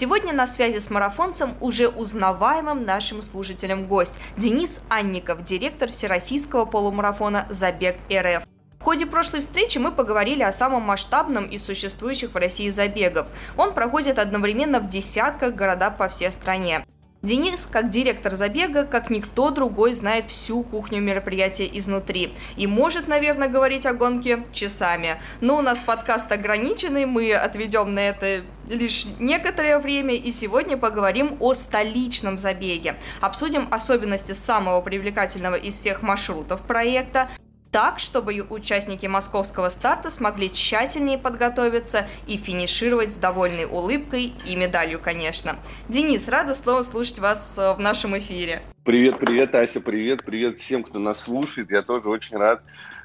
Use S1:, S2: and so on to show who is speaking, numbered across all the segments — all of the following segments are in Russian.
S1: Сегодня на связи с марафонцем уже узнаваемым нашим слушателем гость Денис Анников, директор Всероссийского полумарафона «Забег РФ». В ходе прошлой встречи мы поговорили о самом масштабном из существующих в России забегов. Он проходит одновременно в десятках городах по всей стране. Денис, как директор забега, как никто другой, знает всю кухню мероприятия изнутри и может, наверное, говорить о гонке часами. Но у нас подкаст ограниченный, мы отведем на это лишь некоторое время, и сегодня поговорим о столичном забеге. Обсудим особенности самого привлекательного из всех маршрутов проекта, так, чтобы участники московского старта смогли тщательнее подготовиться и финишировать с довольной улыбкой и медалью, конечно. Денис, рада снова слушать вас э, в нашем эфире.
S2: Привет, привет, Ася, привет, привет всем, кто нас слушает. Я тоже очень рад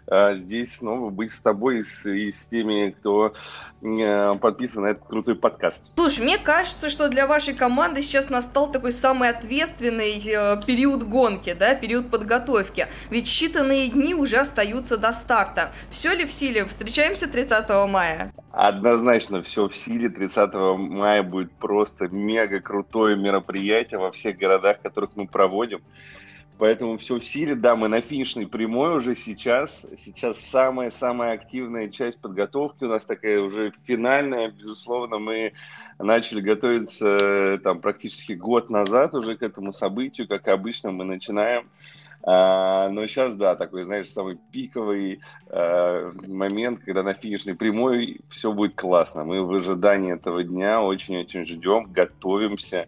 S2: здесь снова быть с тобой и с, и с теми, кто э, подписан на этот крутой подкаст.
S1: Слушай, мне кажется, что для вашей команды сейчас настал такой самый ответственный э, период гонки, да, период подготовки. Ведь считанные дни уже остаются до старта. Все ли в силе? Встречаемся 30 мая?
S2: Однозначно все в силе. 30 мая будет просто мега крутое мероприятие во всех городах, которых мы проводим. Поэтому все в силе, да, мы на финишной прямой уже сейчас. Сейчас самая-самая активная часть подготовки у нас такая уже финальная. Безусловно, мы начали готовиться э, там практически год назад уже к этому событию. Как обычно, мы начинаем а, но сейчас, да, такой, знаешь, самый пиковый а, момент, когда на финишной прямой все будет классно. Мы в ожидании этого дня очень-очень ждем, готовимся.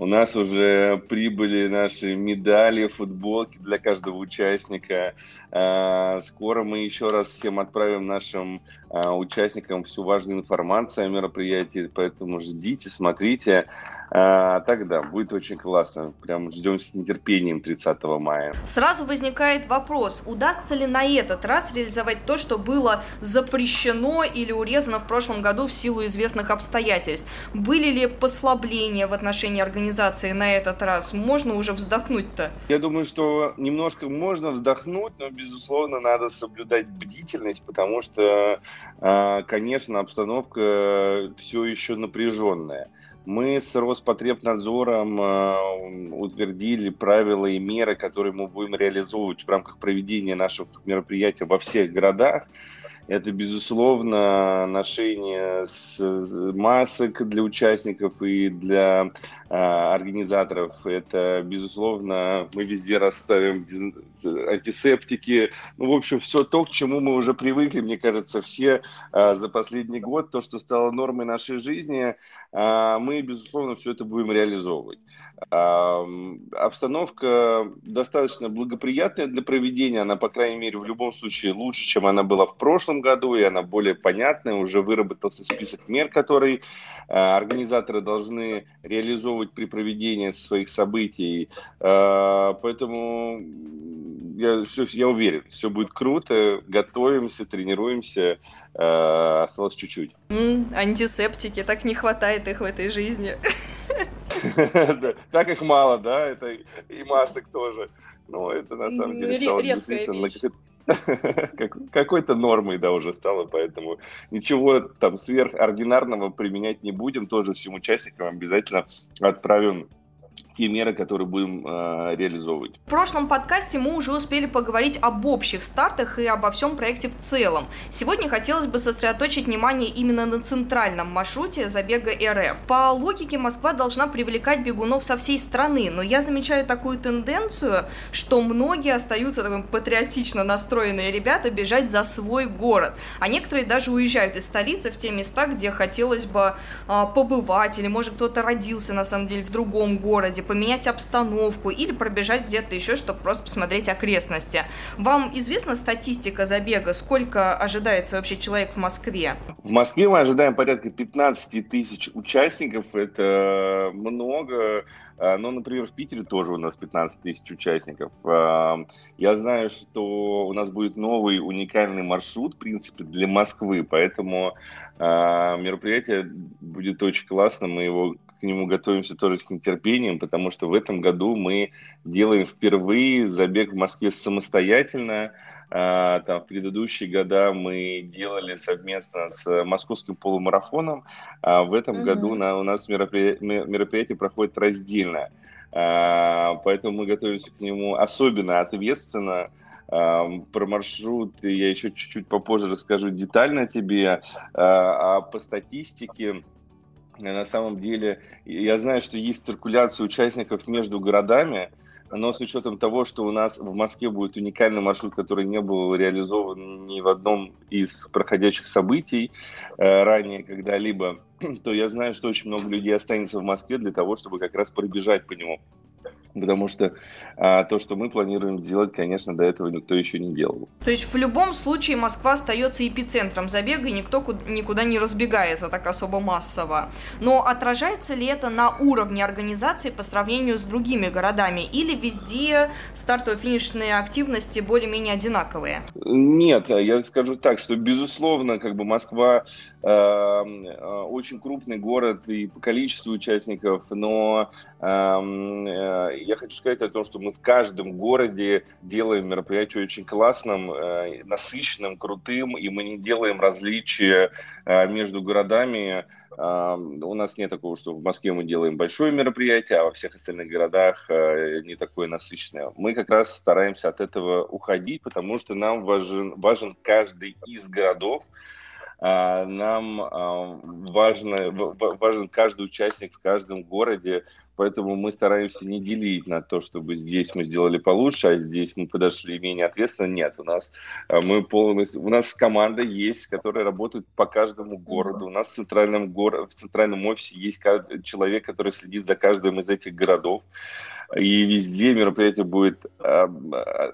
S2: У нас уже прибыли наши медали, футболки для каждого участника. А, скоро мы еще раз всем отправим нашим а, участникам всю важную информацию о мероприятии, поэтому ждите, смотрите. А, тогда будет очень классно. Прям ждем с нетерпением 30 мая.
S1: Сразу возникает вопрос, удастся ли на этот раз реализовать то, что было запрещено или урезано в прошлом году в силу известных обстоятельств? Были ли послабления в отношении организации на этот раз? Можно уже вздохнуть-то?
S2: Я думаю, что немножко можно вздохнуть, но, безусловно, надо соблюдать бдительность, потому что, а, конечно, обстановка все еще напряженная. Мы с Роспотребнадзором э, утвердили правила и меры, которые мы будем реализовывать в рамках проведения наших мероприятий во всех городах. Это, безусловно, ношение масок для участников и для э, организаторов. Это, безусловно, мы везде расставим антисептики. Ну, в общем, все то, к чему мы уже привыкли, мне кажется, все э, за последний год, то, что стало нормой нашей жизни, э, мы, безусловно, все это будем реализовывать. Обстановка достаточно благоприятная для проведения, она, по крайней мере, в любом случае лучше, чем она была в прошлом году, и она более понятная, уже выработался список мер, которые а, организаторы должны реализовывать при проведении своих событий. А, поэтому я, все, я уверен, все будет круто, готовимся, тренируемся, а, осталось чуть-чуть.
S1: Mm, антисептики, так не хватает их в этой жизни.
S2: Так их мало, да, это и масок тоже. Но это на самом деле стало действительно какой-то нормой, да, уже стало, поэтому ничего там сверхординарного применять не будем, тоже всем участникам обязательно отправим те меры, которые будем э, реализовывать.
S1: В прошлом подкасте мы уже успели поговорить об общих стартах и обо всем проекте в целом. Сегодня хотелось бы сосредоточить внимание именно на центральном маршруте забега РФ. По логике Москва должна привлекать бегунов со всей страны, но я замечаю такую тенденцию, что многие остаются таким патриотично настроенные ребята бежать за свой город, а некоторые даже уезжают из столицы в те места, где хотелось бы э, побывать, или может кто-то родился на самом деле в другом городе, поменять обстановку или пробежать где-то еще, чтобы просто посмотреть окрестности. Вам известна статистика забега? Сколько ожидается вообще человек в Москве?
S2: В Москве мы ожидаем порядка 15 тысяч участников. Это много. А, ну, например, в Питере тоже у нас 15 тысяч участников. А, я знаю, что у нас будет новый уникальный маршрут, в принципе, для Москвы, поэтому мероприятие будет очень классно. Мы его к нему готовимся тоже с нетерпением, потому что в этом году мы делаем впервые забег в Москве самостоятельно. А, там, в предыдущие года мы делали совместно с московским полумарафоном. А в этом mm-hmm. году на, у нас мероприятие, мероприятие проходит раздельно. А, поэтому мы готовимся к нему особенно ответственно. Про маршрут я еще чуть-чуть попозже расскажу детально тебе. А по статистике, на самом деле, я знаю, что есть циркуляция участников между городами, но с учетом того, что у нас в Москве будет уникальный маршрут, который не был реализован ни в одном из проходящих событий э, ранее когда-либо, то я знаю, что очень много людей останется в Москве для того, чтобы как раз пробежать по нему. Потому что а, то, что мы планируем сделать, конечно, до этого никто еще не делал.
S1: То есть в любом случае Москва остается эпицентром забега, и никто никуда не разбегается так особо массово. Но отражается ли это на уровне организации по сравнению с другими городами? Или везде стартово-финишные активности более-менее одинаковые?
S2: Нет, я скажу так, что безусловно, как бы Москва э, э очень крупный город и по количеству участников, но эм, я хочу сказать о том, что мы в каждом городе делаем мероприятие очень классным, э, насыщенным, крутым, и мы не делаем различия э, между городами. Э, у нас нет такого, что в Москве мы делаем большое мероприятие, а во всех остальных городах не такое насыщенное. Мы как раз стараемся от этого уходить, потому что нам важен, важен каждый из городов, нам важно, важен каждый участник в каждом городе, Поэтому мы стараемся не делить на то, чтобы здесь мы сделали получше, а здесь мы подошли менее ответственно. Нет, у нас э, мы полностью, у нас команда есть, которая работает по каждому городу. У нас в центральном, гор... в центральном офисе есть человек, который следит за каждым из этих городов и везде мероприятие будет э,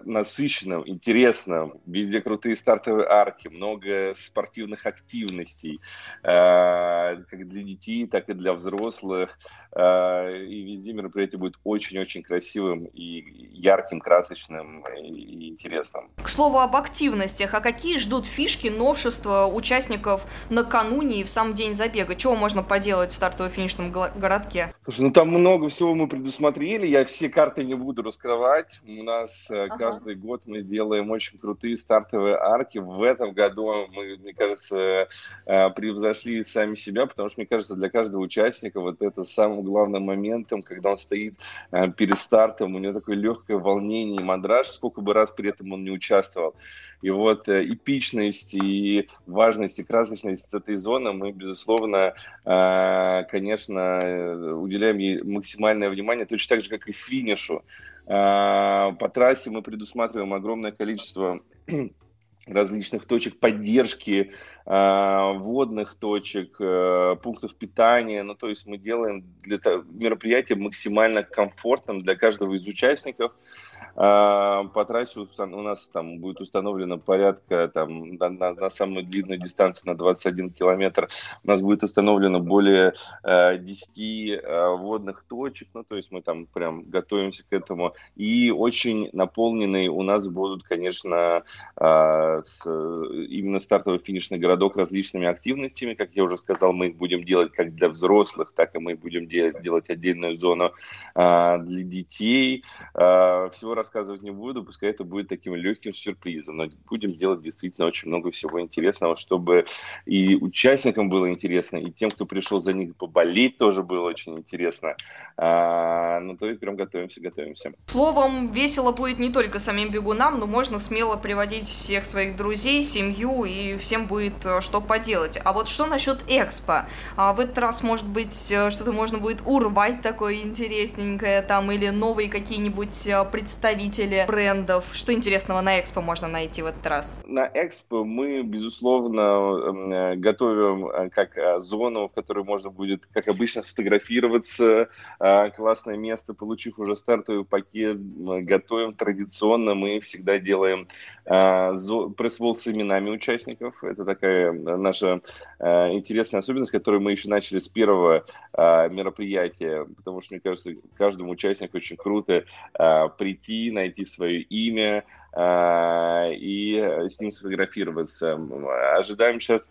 S2: насыщенным, интересным, везде крутые стартовые арки, много спортивных активностей, э, как для детей, так и для взрослых, э, и везде мероприятие будет очень-очень красивым и ярким, красочным и интересным.
S1: К слову об активностях, а какие ждут фишки, новшества участников накануне и в сам день забега? Чего можно поделать в стартово-финишном городке?
S2: Слушай, ну там много всего мы предусмотрели, я все карты не буду раскрывать. У нас э, ага. каждый год мы делаем очень крутые стартовые арки. В этом году мы, мне кажется, э, превзошли сами себя, потому что, мне кажется, для каждого участника вот это самым главным моментом, когда он стоит э, перед стартом, у него такое легкое волнение и мандраж, сколько бы раз при этом он не участвовал. И вот эпичность и важность и красочность этой зоны мы, безусловно, конечно, уделяем ей максимальное внимание, точно так же, как и финишу. А, по трассе мы предусматриваем огромное количество различных точек поддержки, водных точек, э, пунктов питания. Ну, то есть мы делаем для мероприятия максимально комфортным для каждого из участников. А, по трассе у нас там будет установлено порядка там, на, на, на самой длинной дистанции на 21 километр у нас будет установлено более э, 10 э, водных точек, ну то есть мы там прям готовимся к этому. И очень наполненные у нас будут, конечно, э, с, именно стартово-финишный городок различными активностями. Как я уже сказал, мы их будем делать как для взрослых, так и мы будем делать, делать отдельную зону э, для детей. Э, всего рассказывать не буду, пускай это будет таким легким сюрпризом, но будем делать действительно очень много всего интересного, чтобы и участникам было интересно, и тем, кто пришел за них поболеть, тоже было очень интересно. А, ну, то есть прям готовимся, готовимся.
S1: Словом, весело будет не только самим бегунам, но можно смело приводить всех своих друзей, семью, и всем будет что поделать. А вот что насчет экспо? А в этот раз, может быть, э, что-то можно будет урвать такое интересненькое там, или новые какие-нибудь э, представители брендов? Что интересного на Экспо можно найти в этот раз?
S2: На Экспо мы, безусловно, готовим как зону, в которой можно будет, как обычно, сфотографироваться. Классное место, получив уже стартовый пакет. Готовим традиционно. Мы всегда делаем пресс-волл с именами участников. Это такая наша интересная особенность, которую мы еще начали с первого мероприятия, потому что, мне кажется, каждому участнику очень круто прийти, найти свое имя и с ним сфотографироваться. Ожидаем сейчас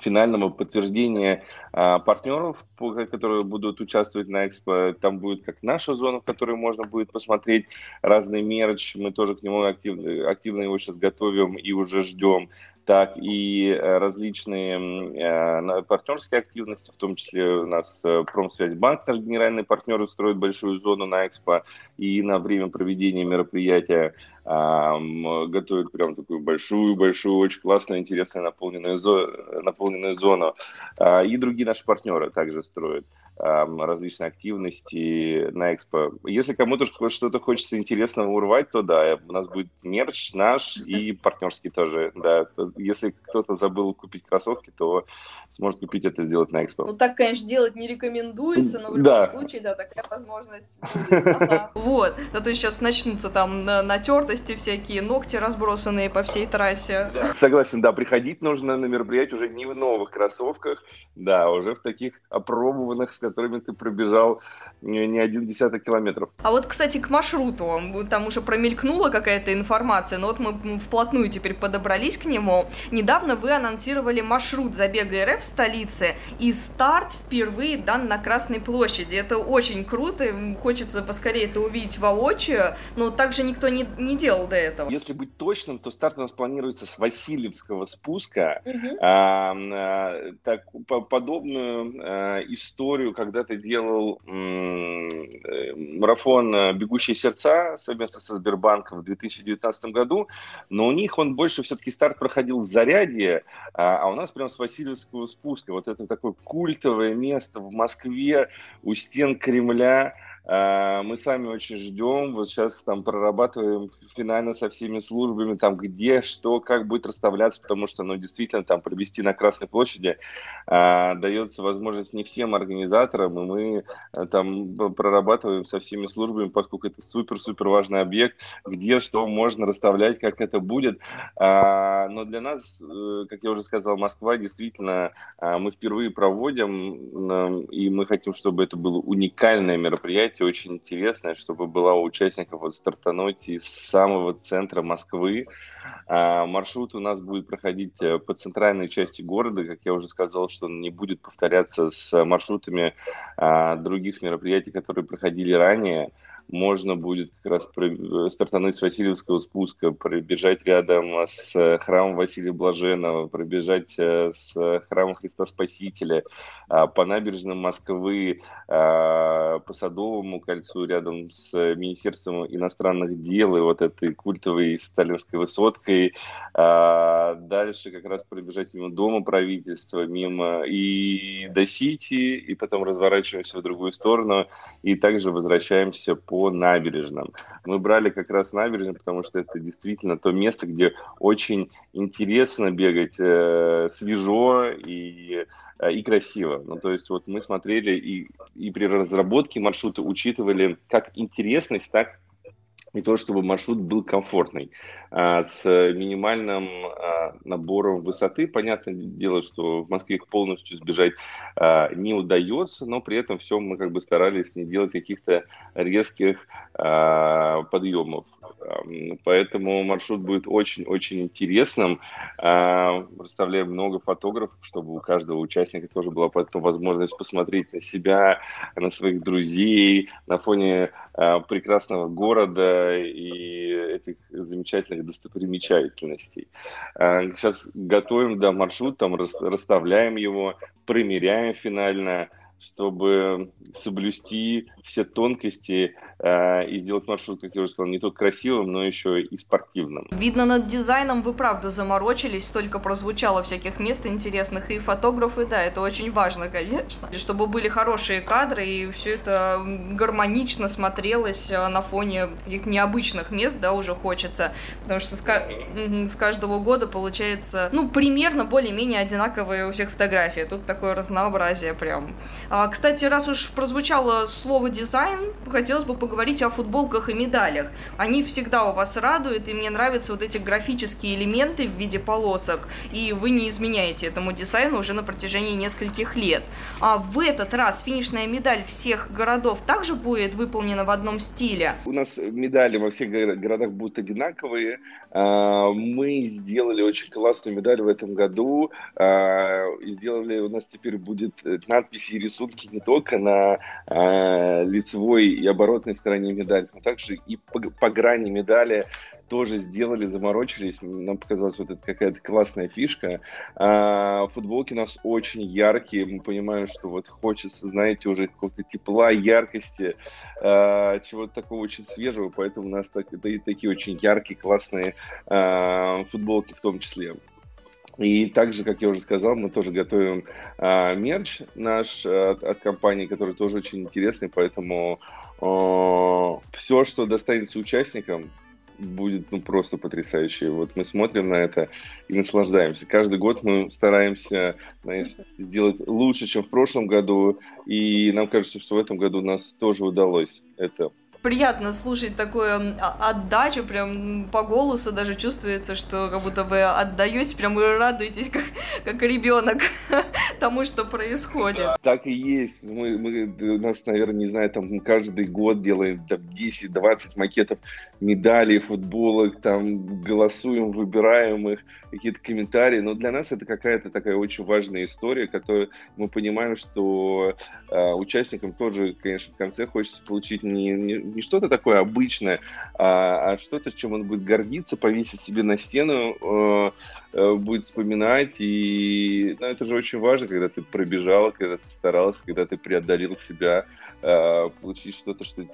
S2: финального подтверждения а, партнеров, которые будут участвовать на экспо. Там будет как наша зона, в которой можно будет посмотреть разный мерч. Мы тоже к нему активно, активно его сейчас готовим и уже ждем так и э, различные э, партнерские активности, в том числе у нас э, Промсвязьбанк, наш генеральный партнер, устроит большую зону на Экспо и на время проведения мероприятия готовит прям такую большую-большую, очень классную, интересную наполненную, зо наполненную зону. А, и другие наши партнеры также строят различные активности на экспо. Если кому-то что-то хочется интересного урвать, то да, у нас будет мерч наш и партнерский тоже. Да. Если кто-то забыл купить кроссовки, то сможет купить это сделать на экспо.
S1: Ну так, конечно, делать не рекомендуется, но в любом да. случае, да, такая возможность будет. Вот. А то сейчас начнутся там натертости всякие, ногти разбросанные по всей трассе.
S2: Согласен, да, приходить нужно на мероприятие уже не в новых кроссовках, да, уже в таких опробованных, которыми ты пробежал не один десяток километров.
S1: А вот, кстати, к маршруту. Там уже промелькнула какая-то информация, но вот мы вплотную теперь подобрались к нему. Недавно вы анонсировали маршрут забега РФ в столице, и старт впервые дан на Красной площади. Это очень круто, хочется поскорее это увидеть воочию, но также никто не, не делал до этого.
S2: Если быть точным, то старт у нас планируется с Васильевского спуска. Угу. А, а, так, по подобную а, историю когда-то делал э, марафон э, «Бегущие сердца» совместно со Сбербанком в 2019 году, но у них он больше все-таки старт проходил в Зарядье, а, а у нас прям с Васильевского спуска. Вот это такое культовое место в Москве у стен Кремля, мы сами очень ждем, вот сейчас там прорабатываем финально со всеми службами, там где, что, как будет расставляться, потому что, ну, действительно, там провести на Красной площади а, дается возможность не всем организаторам, и мы а, там прорабатываем со всеми службами, поскольку это супер-супер важный объект, где, что можно расставлять, как это будет. А, но для нас, э, как я уже сказал, Москва действительно а, мы впервые проводим, и мы хотим, чтобы это было уникальное мероприятие, мероприятие очень интересное, чтобы была у участников вот стартануть из самого центра Москвы. А, маршрут у нас будет проходить э, по центральной части города, как я уже сказал, что он не будет повторяться с маршрутами а, других мероприятий, которые проходили ранее можно будет как раз э, стартануть с Васильевского спуска, пробежать рядом с храмом Василия Блаженного, пробежать э, с храмом Христа Спасителя, а, по набережным Москвы, а, по Садовому кольцу рядом с Министерством иностранных дел и вот этой культовой сталинской высоткой. А, дальше как раз пробежать мимо Дома правительства, мимо и до Сити, и потом разворачиваемся в другую сторону, и также возвращаемся по по набережным. Мы брали как раз набережные, потому что это действительно то место, где очень интересно бегать, э, свежо и, э, и красиво. Ну, то есть вот мы смотрели и, и при разработке маршрута учитывали как интересность, так и то, чтобы маршрут был комфортный, а, с минимальным а, набором высоты. Понятное дело, что в Москве их полностью сбежать а, не удается, но при этом все мы как бы старались не делать каких-то резких подъемов. Поэтому маршрут будет очень-очень интересным. Представляем много фотографов, чтобы у каждого участника тоже была потом возможность посмотреть на себя, на своих друзей, на фоне прекрасного города и этих замечательных достопримечательностей. Сейчас готовим да, маршрут, там расставляем его, примеряем финально, чтобы соблюсти все тонкости э, и сделать маршрут, как я уже сказал, не только красивым, но еще и спортивным.
S1: Видно, над дизайном вы правда заморочились, столько прозвучало всяких мест интересных, и фотографы, да, это очень важно, конечно, чтобы были хорошие кадры, и все это гармонично смотрелось э, на фоне каких-то необычных мест, да, уже хочется, потому что с, с каждого года получается, ну, примерно более-менее одинаковые у всех фотографии, тут такое разнообразие прям. А, кстати, раз уж прозвучало слово дизайн, хотелось бы поговорить о футболках и медалях. Они всегда у вас радуют, и мне нравятся вот эти графические элементы в виде полосок, и вы не изменяете этому дизайну уже на протяжении нескольких лет. А в этот раз финишная медаль всех городов также будет выполнена в одном стиле?
S2: У нас медали во всех городах будут одинаковые. А, мы сделали очень классную медаль в этом году. А, сделали, у нас теперь будет надписи и рисунки не только на лицевой и оборотной стороне медали, но также и по, по грани медали тоже сделали, заморочились. Нам показалась вот это какая-то классная фишка. А, футболки у нас очень яркие. Мы понимаем, что вот хочется, знаете, уже какого-то тепла, яркости, а, чего-то такого очень свежего. Поэтому у нас так, это и такие очень яркие, классные а, футболки в том числе. И также, как я уже сказал, мы тоже готовим а, мерч наш от, от компании, который тоже очень интересный, поэтому а, все, что достанется участникам, будет ну, просто потрясающе. Вот мы смотрим на это и наслаждаемся. Каждый год мы стараемся знаешь, сделать лучше, чем в прошлом году, и нам кажется, что в этом году нас тоже удалось это
S1: приятно слушать такую отдачу, прям по голосу даже чувствуется, что как будто вы отдаете, прям вы радуетесь, как, как ребенок тому, что происходит.
S2: Так и есть. Мы, мы, у нас, наверное, не знаю, там каждый год делаем там, 10-20 макетов медалей, футболок, там голосуем, выбираем их, какие-то комментарии. Но для нас это какая-то такая очень важная история, которую мы понимаем, что э, участникам тоже, конечно, в конце хочется получить не, не не что-то такое обычное, а, а что-то, чем он будет гордиться, повесить себе на стену, э, э, будет вспоминать. И ну, это же очень важно, когда ты пробежал, когда ты старался, когда ты преодолел себя, э, получить что-то, что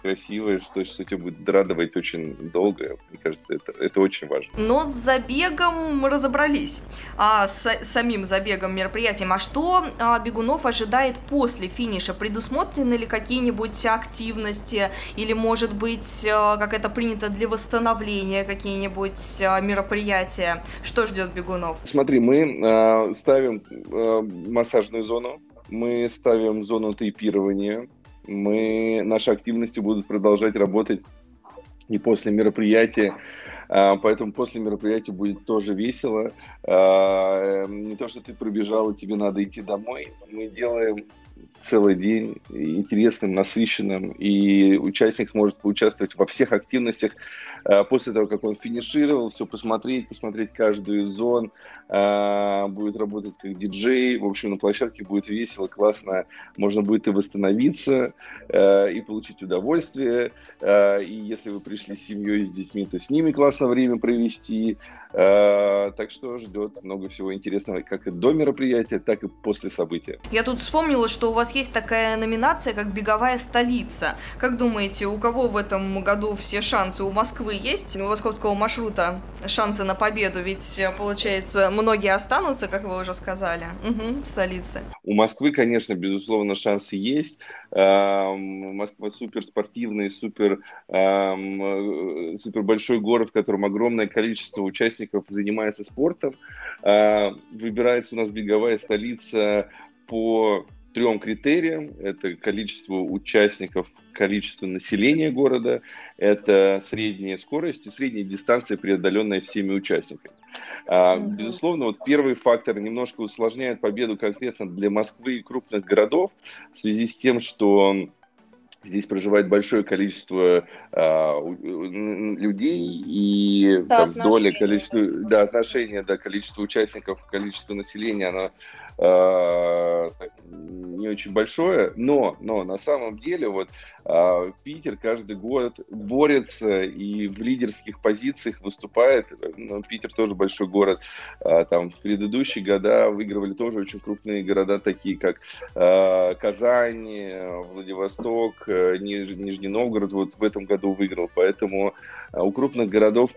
S2: красивое, что, что тебя будет радовать очень долго. Мне кажется, это, это очень важно.
S1: Но с забегом мы разобрались. А с самим забегом мероприятием. А что а, бегунов ожидает после финиша? Предусмотрены ли какие-нибудь активности или, может быть, э, как это принято для восстановления, какие-нибудь э, мероприятия? Что ждет бегунов?
S2: Смотри, мы э, ставим э, массажную зону, мы ставим зону тейпирования, мы, наши активности будут продолжать работать и после мероприятия, э, поэтому после мероприятия будет тоже весело. Не то, что ты пробежал, и тебе надо идти домой. Мы делаем целый день интересным, насыщенным, и участник сможет поучаствовать во всех активностях э, после того, как он финишировал, все посмотреть, посмотреть каждую из зон, э, будет работать как диджей, в общем, на площадке будет весело, классно, можно будет и восстановиться, э, и получить удовольствие, и если вы пришли с семьей, с детьми, то с ними классно время провести, так что ждет много всего интересного как и до мероприятия, так и после события.
S1: Я тут вспомнила, что у вас есть такая номинация, как «Беговая столица». Как думаете, у кого в этом году все шансы? У Москвы есть? У московского маршрута шансы на победу? Ведь, получается, многие останутся, как вы уже сказали, угу, в столице.
S2: У Москвы, конечно, безусловно, шансы есть. Эм, Москва супер спортивный, супер, эм, супер большой город, в котором огромное количество участников занимается спортом. Э, выбирается у нас беговая столица по трем критериям. Это количество участников, количество населения города, это средняя скорость и средняя дистанция, преодоленная всеми участниками. Mm-hmm. Безусловно, вот первый фактор немножко усложняет победу конкретно для Москвы и крупных городов в связи с тем, что здесь проживает большое количество а, людей и да, там, доля количества да, отношения да, количество участников количество населения оно э, не очень большое, но, но на самом деле вот э, Питер каждый год борется и в лидерских позициях выступает. Ну, Питер тоже большой город. Э, там в предыдущие года выигрывали тоже очень крупные города, такие как э, Казань, Владивосток, э, Ниж, Нижний Новгород. Вот в этом году выиграл, поэтому у крупных городов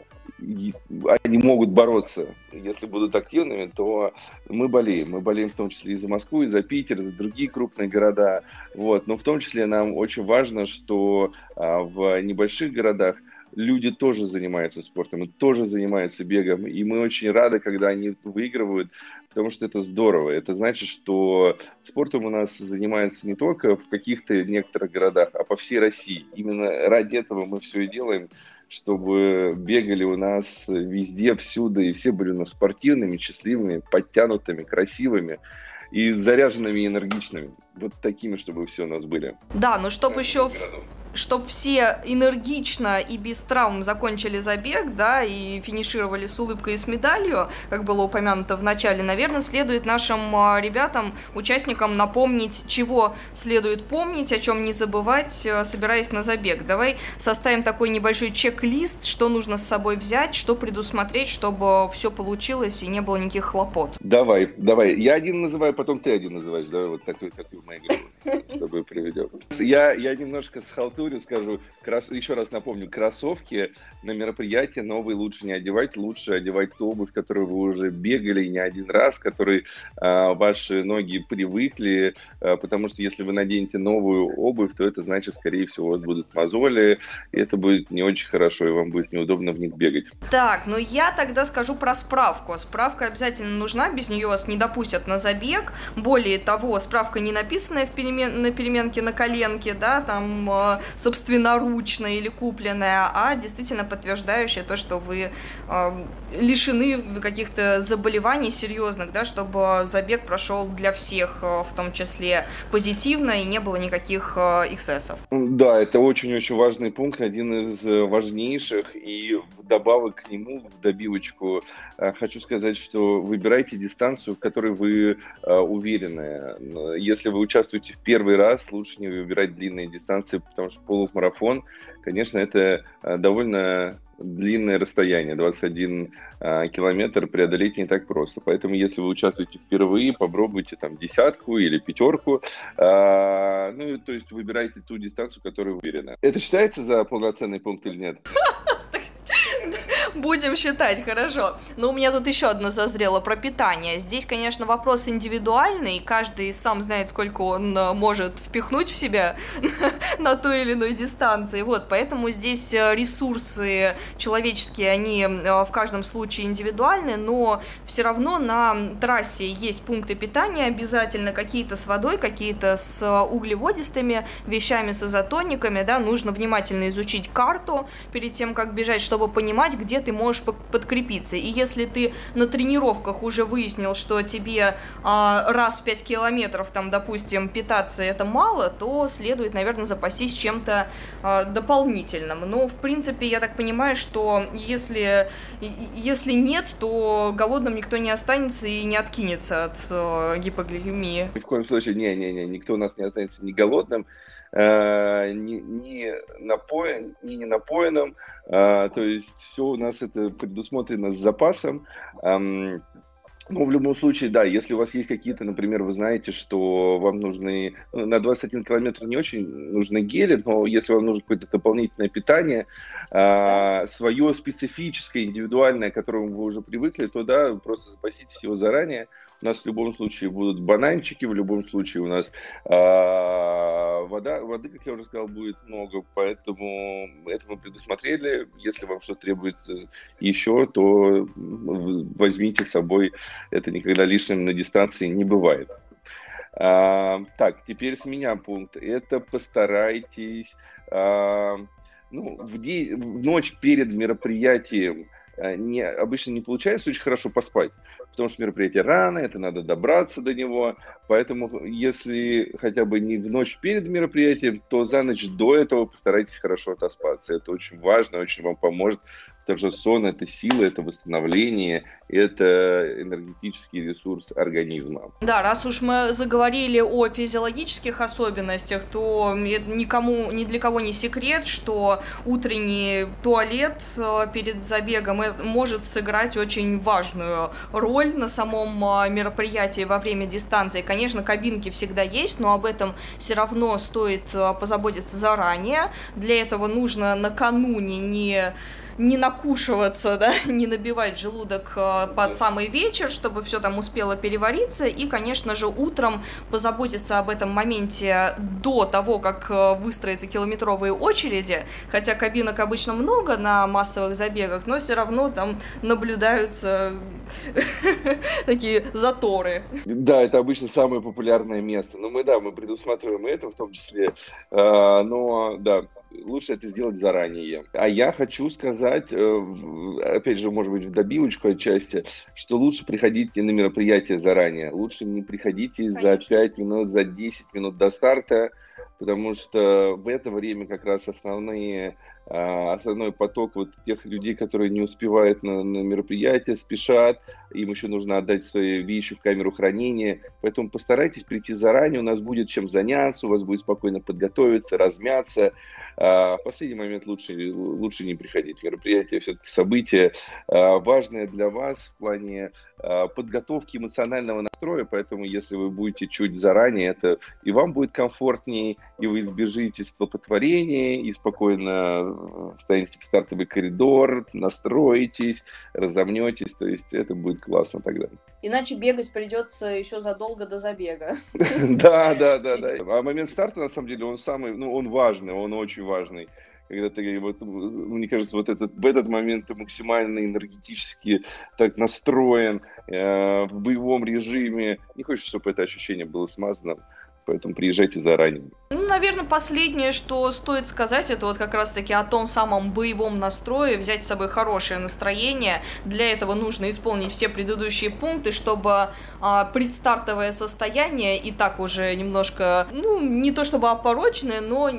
S2: они могут бороться. Если будут активными, то мы болеем. Мы болеем в том числе и за Москву, и за Питер, и за другие крупные города. Вот. Но в том числе нам очень важно, что а, в небольших городах люди тоже занимаются спортом, тоже занимаются бегом. И мы очень рады, когда они выигрывают, потому что это здорово. Это значит, что спортом у нас занимаются не только в каких-то некоторых городах, а по всей России. Именно ради этого мы все и делаем чтобы бегали у нас везде, всюду, и все были у нас спортивными, счастливыми, подтянутыми, красивыми и заряженными, энергичными. Вот такими, чтобы все у нас были.
S1: Да, но чтобы еще... Городов чтобы все энергично и без травм закончили забег, да, и финишировали с улыбкой и с медалью, как было упомянуто в начале, наверное, следует нашим а, ребятам, участникам напомнить, чего следует помнить, о чем не забывать, а, собираясь на забег. Давай составим такой небольшой чек-лист, что нужно с собой взять, что предусмотреть, чтобы все получилось и не было никаких хлопот.
S2: Давай, давай. Я один называю, потом ты один называешь, давай вот такой, как в моей голове, чтобы приведем. Я, я немножко схалтурил туре скажу, крос... еще раз напомню, кроссовки на мероприятие новые лучше не одевать, лучше одевать ту обувь, которую вы уже бегали не один раз, которой а, ваши ноги привыкли, а, потому что если вы наденете новую обувь, то это значит, скорее всего, у вас будут мозоли, и это будет не очень хорошо, и вам будет неудобно в них бегать.
S1: Так, ну я тогда скажу про справку. Справка обязательно нужна, без нее вас не допустят на забег. Более того, справка не написанная в перемен... на переменке на коленке, да, там а, собственноручно или купленная, а действительно подтверждающая то, что вы э, лишены каких-то заболеваний серьезных, да, чтобы забег прошел для всех, э, в том числе позитивно, и не было никаких э, эксцессов.
S2: Да, это очень-очень важный пункт, один из э, важнейших, и вдобавок к нему, в добивочку, э, хочу сказать, что выбирайте дистанцию, в которой вы э, уверены. Если вы участвуете в первый раз, лучше не выбирать длинные дистанции, потому что полумарафон, конечно, это э, довольно длинное расстояние, 21 э, километр преодолеть не так просто. Поэтому, если вы участвуете впервые, попробуйте там десятку или пятерку. Э, ну, то есть выбирайте ту дистанцию, которую вы уверены. Это считается за полноценный пункт или нет?
S1: Будем считать, хорошо. Но у меня тут еще одно зазрело про питание. Здесь, конечно, вопрос индивидуальный, каждый сам знает, сколько он э, может впихнуть в себя на той или иной дистанции. Вот, поэтому здесь э, ресурсы человеческие, они э, в каждом случае индивидуальны, но все равно на трассе есть пункты питания обязательно, какие-то с водой, какие-то с углеводистыми вещами, с изотониками, да, нужно внимательно изучить карту перед тем, как бежать, чтобы понимать, где ты можешь подкрепиться. И если ты на тренировках уже выяснил, что тебе а, раз в 5 километров, там, допустим, питаться это мало, то следует, наверное, запастись чем-то а, дополнительным. Но, в принципе, я так понимаю, что если, если нет, то голодным никто не останется и не откинется от а, гипогликемии.
S2: Ни в коем случае, не-не-не, никто у нас не останется не голодным, э, не, не, напоен, не, не напоенным, э, то есть все у нас это предусмотрено с запасом. Э, ну, в любом случае, да, если у вас есть какие-то, например, вы знаете, что вам нужны, ну, на 21 километр не очень нужны гели, но если вам нужно какое-то дополнительное питание, э, свое специфическое, индивидуальное, к которому вы уже привыкли, то да, просто запаситесь его заранее, у нас в любом случае будут бананчики, в любом случае у нас э, вода, воды, как я уже сказал, будет много, поэтому это мы предусмотрели. Если вам что-то требуется еще, то возьмите с собой, это никогда лишним на дистанции не бывает. А, так, теперь с меня пункт. Это постарайтесь а, ну, в, день, в ночь перед мероприятием Э, не, обычно не получается очень хорошо поспать, потому что мероприятие рано, это надо добраться до него, поэтому если хотя бы не в ночь перед мероприятием, то за ночь до этого постарайтесь хорошо отоспаться. Это очень важно, очень вам поможет потому что сон – это сила, это восстановление, это энергетический ресурс организма.
S1: Да, раз уж мы заговорили о физиологических особенностях, то никому, ни для кого не секрет, что утренний туалет э, перед забегом э, может сыграть очень важную роль на самом э, мероприятии во время дистанции. Конечно, кабинки всегда есть, но об этом все равно стоит позаботиться заранее. Для этого нужно накануне не не накушиваться, да, не набивать желудок э, под самый вечер, чтобы все там успело перевариться, и, конечно же, утром позаботиться об этом моменте до того, как э, выстроятся километровые очереди, хотя кабинок обычно много на массовых забегах, но все равно там наблюдаются такие заторы.
S2: Да, это обычно самое популярное место. Но мы, да, мы предусматриваем это в том числе. А, но, да, лучше это сделать заранее. А я хочу сказать, э, опять же, может быть, в добивочку отчасти, что лучше приходите на мероприятие заранее. Лучше не приходите Конечно. за 5 минут, за 10 минут до старта, потому что в это время как раз основные а, основной поток вот тех людей, которые не успевают на, на мероприятие, спешат, им еще нужно отдать свои вещи в камеру хранения, поэтому постарайтесь прийти заранее, у нас будет чем заняться, у вас будет спокойно подготовиться, размяться, а, в последний момент лучше, лучше не приходить. Мероприятие все-таки событие а, важное для вас в плане подготовки эмоционального настроя, поэтому если вы будете чуть заранее, это и вам будет комфортнее, и вы избежите столпотворения, и спокойно встанете в стартовый коридор, настроитесь, разомнетесь, то есть это будет классно тогда.
S1: Иначе бегать придется еще задолго до забега.
S2: Да, да, да, да. А момент старта, на самом деле, он самый, ну, он важный, он очень важный когда ты вот, мне кажется, вот этот, в этот момент ты максимально энергетически так настроен э, в боевом режиме. Не хочешь, чтобы это ощущение было смазано поэтому приезжайте заранее.
S1: Ну, наверное, последнее, что стоит сказать, это вот как раз-таки о том самом боевом настрое, взять с собой хорошее настроение. Для этого нужно исполнить все предыдущие пункты, чтобы а, предстартовое состояние и так уже немножко, ну, не то чтобы опорочное, но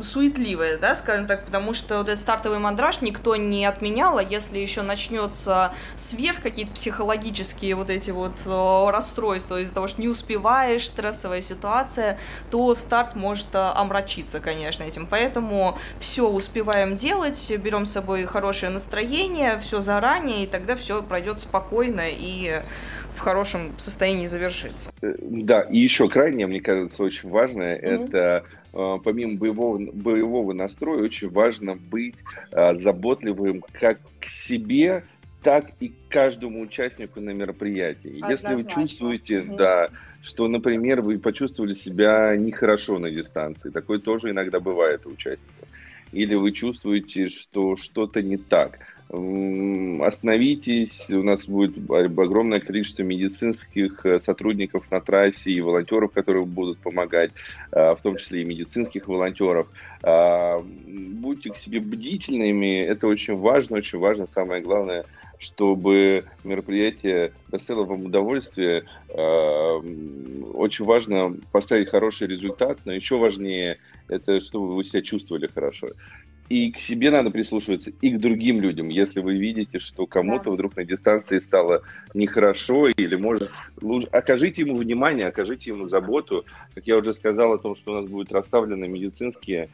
S1: суетливое, да, скажем так, потому что вот этот стартовый мандраж никто не отменял, а если еще начнется сверх какие-то психологические вот эти вот расстройства из-за того, что не успеваешь, стрессовая ситуация, ситуация, то старт может э, омрачиться, конечно, этим. Поэтому все успеваем делать, берем с собой хорошее настроение, все заранее, и тогда все пройдет спокойно и в хорошем состоянии завершится.
S2: Э, да, и еще крайне, мне кажется, очень важное, mm-hmm. это э, помимо боевого, боевого настроя, очень важно быть заботливым как к себе, так и каждому участнику на мероприятии. Однозначно. Если вы чувствуете, mm-hmm. да, что, например, вы почувствовали себя нехорошо на дистанции. Такое тоже иногда бывает у участников. Или вы чувствуете, что что-то не так. Остановитесь, у нас будет огромное количество медицинских э, сотрудников на трассе и волонтеров, которые будут помогать, э, в том числе и медицинских волонтеров. А, будьте к себе бдительными, это очень важно, очень важно, самое главное – чтобы мероприятие доставило вам удовольствие. А, очень важно поставить хороший результат, но еще важнее это, чтобы вы себя чувствовали хорошо. И к себе надо прислушиваться, и к другим людям. Если вы видите, что кому-то да. вдруг на дистанции стало нехорошо, или может, окажите ему внимание, окажите ему заботу. Как я уже сказал о том, что у нас будут расставлены медицинские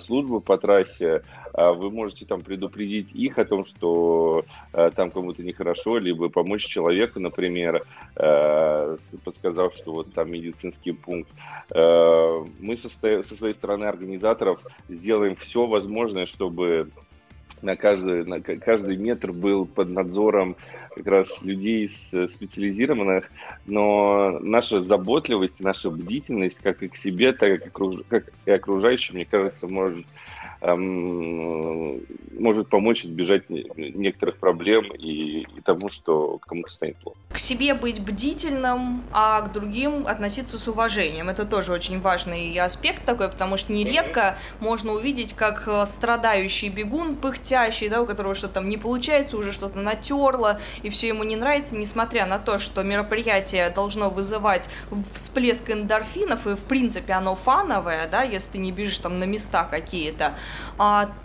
S2: службы по трассе, э, вы можете там предупредить их о том, что э, там кому-то нехорошо, либо помочь человеку, например, подсказав, что вот там медицинский пункт. Мы со своей стороны организаторов сделаем все возможное, чтобы на каждый, на каждый метр был под надзором как раз людей специализированных, но наша заботливость, наша бдительность как и к себе, так и к окружающим, мне кажется, может может помочь избежать некоторых проблем и, и тому, что кому-то станет плохо.
S1: К себе быть бдительным, а к другим относиться с уважением. Это тоже очень важный аспект такой, потому что нередко можно увидеть, как э, страдающий бегун, пыхтящий, да, у которого что-то там не получается, уже что-то натерло, и все ему не нравится, несмотря на то, что мероприятие должно вызывать всплеск эндорфинов, и в принципе оно фановое, да, если ты не бежишь там на места какие-то,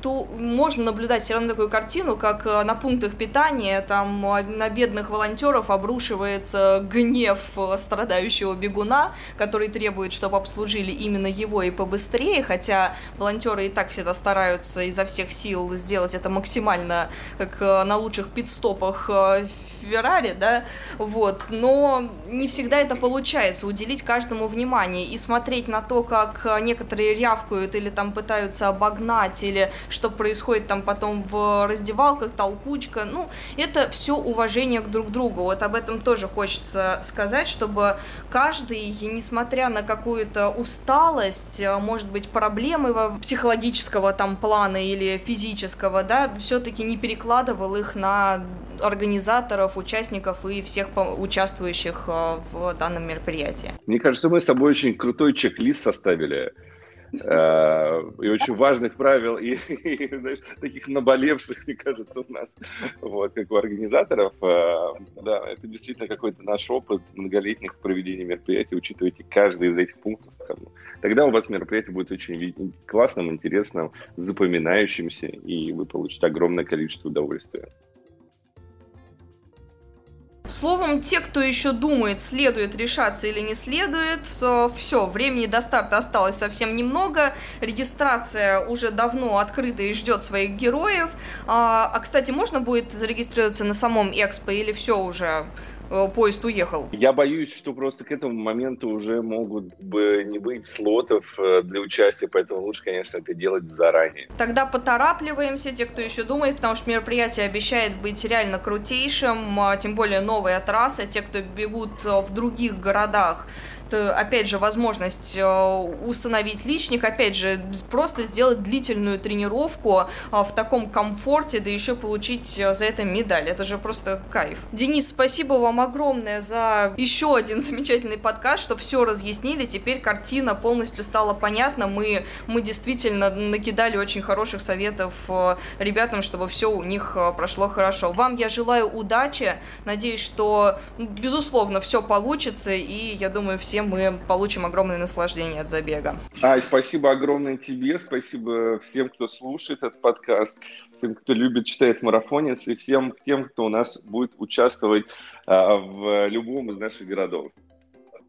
S1: то можно наблюдать все равно такую картину, как э, на пунктах питания там на бедных волонтеров обрушивается гнев страдающего бегуна, который требует, чтобы обслужили именно его и побыстрее, хотя волонтеры и так всегда стараются изо всех сил сделать это максимально как э, на лучших пидстопах э, Феррари, да, вот, но не всегда это получается, уделить каждому внимание и смотреть на то, как некоторые рявкают или там пытаются обогнать, или что происходит там потом в раздевалках, толкучка, ну, это все уважение к друг другу, вот об этом тоже хочется сказать, чтобы каждый, несмотря на какую-то усталость, может быть, проблемы психологического там плана или физического, да, все-таки не перекладывал их на организаторов, участников и всех участвующих э, в данном мероприятии.
S2: Мне кажется, мы с тобой очень крутой чек-лист составили э, и очень важных правил, и, и знаешь, таких наболевших, мне кажется, у нас, вот, как у организаторов. Э, да, это действительно какой-то наш опыт многолетних проведения мероприятий, учитывайте каждый из этих пунктов. Тогда у вас мероприятие будет очень классным, интересным, запоминающимся, и вы получите огромное количество удовольствия.
S1: Словом, те, кто еще думает, следует решаться или не следует, э, все, времени до старта осталось совсем немного, регистрация уже давно открыта и ждет своих героев. А, а кстати, можно будет зарегистрироваться на самом Экспо или все уже поезд уехал?
S2: Я боюсь, что просто к этому моменту уже могут бы не быть слотов э, для участия, поэтому лучше, конечно, это делать заранее.
S1: Тогда поторапливаемся, те, кто еще думает, потому что мероприятие обещает быть реально крутейшим, а, тем более новая трасса, те, кто бегут э, в других городах, опять же, возможность э, установить личник, опять же, просто сделать длительную тренировку э, в таком комфорте, да еще получить э, за это медаль. Это же просто кайф. Денис, спасибо вам огромное за еще один замечательный подкаст, что все разъяснили. Теперь картина полностью стала понятна. Мы, мы действительно накидали очень хороших советов ребятам, чтобы все у них прошло хорошо. Вам я желаю удачи. Надеюсь, что, безусловно, все получится. И я думаю, все мы получим огромное наслаждение от забега.
S2: Ай, спасибо огромное тебе, спасибо всем, кто слушает этот подкаст, всем, кто любит, читает марафонец, и всем тем, кто у нас будет участвовать а, в любом из наших городов.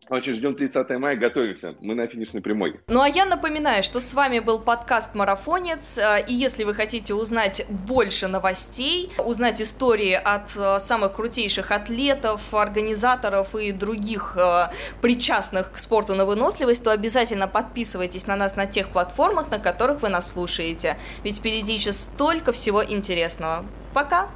S2: Очень ждем 30 мая, готовимся. Мы на финишной прямой.
S1: Ну а я напоминаю, что с вами был подкаст «Марафонец», э, и если вы хотите узнать больше новостей, узнать истории от э, самых крутейших атлетов, организаторов и других э, причастных к спорту на выносливость, то обязательно подписывайтесь на нас на тех платформах, на которых вы нас слушаете. Ведь впереди еще столько всего интересного. Пока!